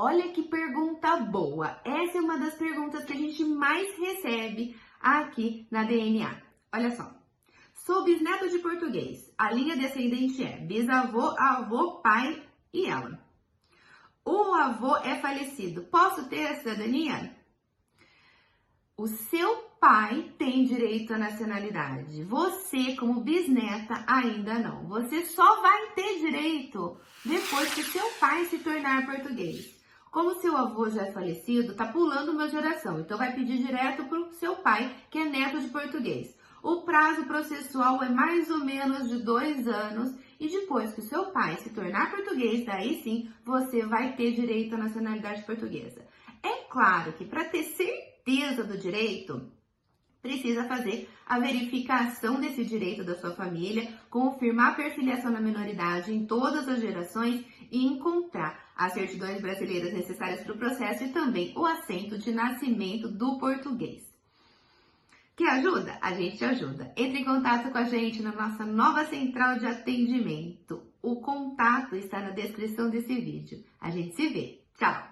Olha que pergunta boa. Essa é uma das perguntas que a gente mais recebe aqui na DNA. Olha só. Sou bisneto de português. A linha descendente é bisavô, avô, pai e ela. O avô é falecido. Posso ter a cidadania? O seu pai tem direito à nacionalidade. Você, como bisneta, ainda não. Você só vai ter direito depois que seu pai se tornar português. Como seu avô já é falecido, tá pulando uma geração, então vai pedir direto pro seu pai, que é neto de português. O prazo processual é mais ou menos de dois anos e depois que o seu pai se tornar português, daí sim você vai ter direito à nacionalidade portuguesa. É claro que para ter certeza do direito, precisa fazer a verificação desse direito da sua família, confirmar a perfiliação na minoridade em todas as gerações e encontrar as certidões brasileiras necessárias para o processo e também o assento de nascimento do português. Que ajuda? A gente ajuda. Entre em contato com a gente na nossa nova central de atendimento. O contato está na descrição desse vídeo. A gente se vê. Tchau!